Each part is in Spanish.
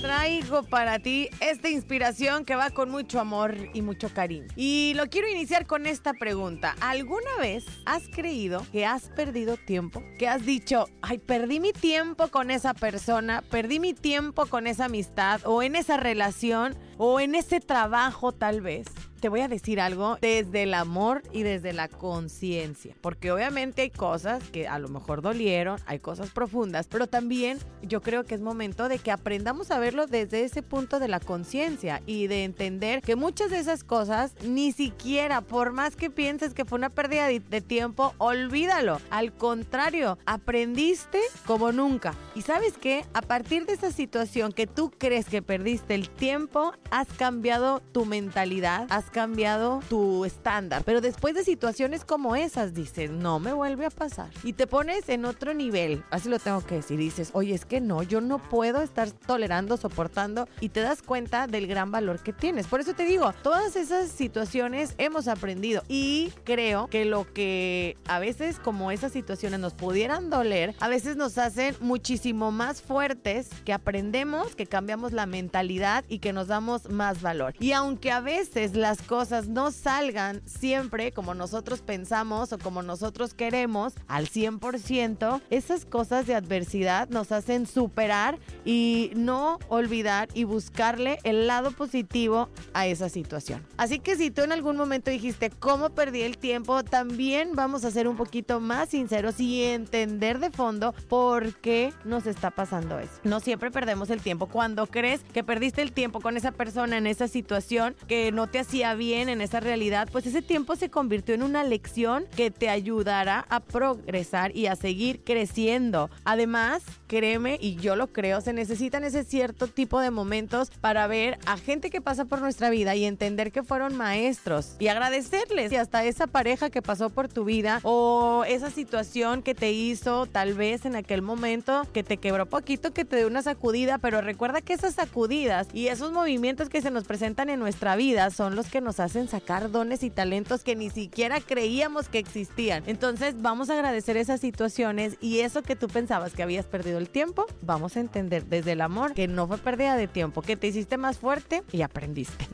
traigo para ti esta inspiración que va con mucho amor y mucho cariño. Y lo quiero iniciar con esta pregunta. ¿Alguna vez has creído que has perdido tiempo? Que has dicho, ay, perdí mi tiempo con esa persona, perdí mi tiempo con esa amistad o en esa relación o en ese trabajo tal vez te voy a decir algo desde el amor y desde la conciencia. Porque obviamente hay cosas que a lo mejor dolieron, hay cosas profundas, pero también yo creo que es momento de que aprendamos a verlo desde ese punto de la conciencia y de entender que muchas de esas cosas ni siquiera, por más que pienses que fue una pérdida de tiempo, olvídalo. Al contrario, aprendiste como nunca. Y sabes qué? A partir de esa situación que tú crees que perdiste el tiempo, has cambiado tu mentalidad, has cambiado tu estándar. Pero después de situaciones como esas, dices, no me vuelve a pasar. Y te pones en otro nivel. Así lo tengo que decir. Dices, oye, es que no, yo no puedo estar tolerando, soportando. Y te das cuenta del gran valor que tienes. Por eso te digo, todas esas situaciones hemos aprendido. Y creo que lo que a veces como esas situaciones nos pudieran doler, a veces nos hacen muchísimo más fuertes que aprendemos, que cambiamos la mentalidad y que nos damos más valor. Y aunque a veces las cosas no salgan siempre como nosotros pensamos o como nosotros queremos al 100%, esas cosas de adversidad nos hacen superar y no olvidar y buscarle el lado positivo a esa situación. Así que si tú en algún momento dijiste cómo perdí el tiempo, también vamos a ser un poquito más sinceros y entender de fondo por qué nos está pasando eso. No siempre perdemos el tiempo. Cuando crees que perdiste el tiempo con esa persona en esa situación que no te hacía bien en esa realidad, pues ese tiempo se convirtió en una lección que te ayudará a progresar y a seguir creciendo. Además, créeme, y yo lo creo, se necesitan ese cierto tipo de momentos para ver a gente que pasa por nuestra vida y entender que fueron maestros y agradecerles y hasta esa pareja que pasó por tu vida o esa situación que te hizo tal vez en aquel momento que te quebró poquito, que te dio una sacudida, pero recuerda que esas sacudidas y esos movimientos que se nos presentan en nuestra vida son los nos hacen sacar dones y talentos que ni siquiera creíamos que existían. Entonces vamos a agradecer esas situaciones y eso que tú pensabas que habías perdido el tiempo, vamos a entender desde el amor que no fue pérdida de tiempo, que te hiciste más fuerte y aprendiste.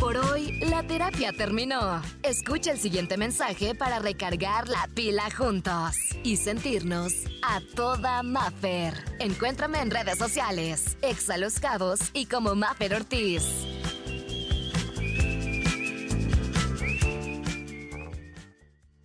Por hoy, la terapia terminó. Escucha el siguiente mensaje para recargar la pila juntos y sentirnos a toda Maffer. Encuéntrame en redes sociales, Exa Los Cabos y como Maffer Ortiz.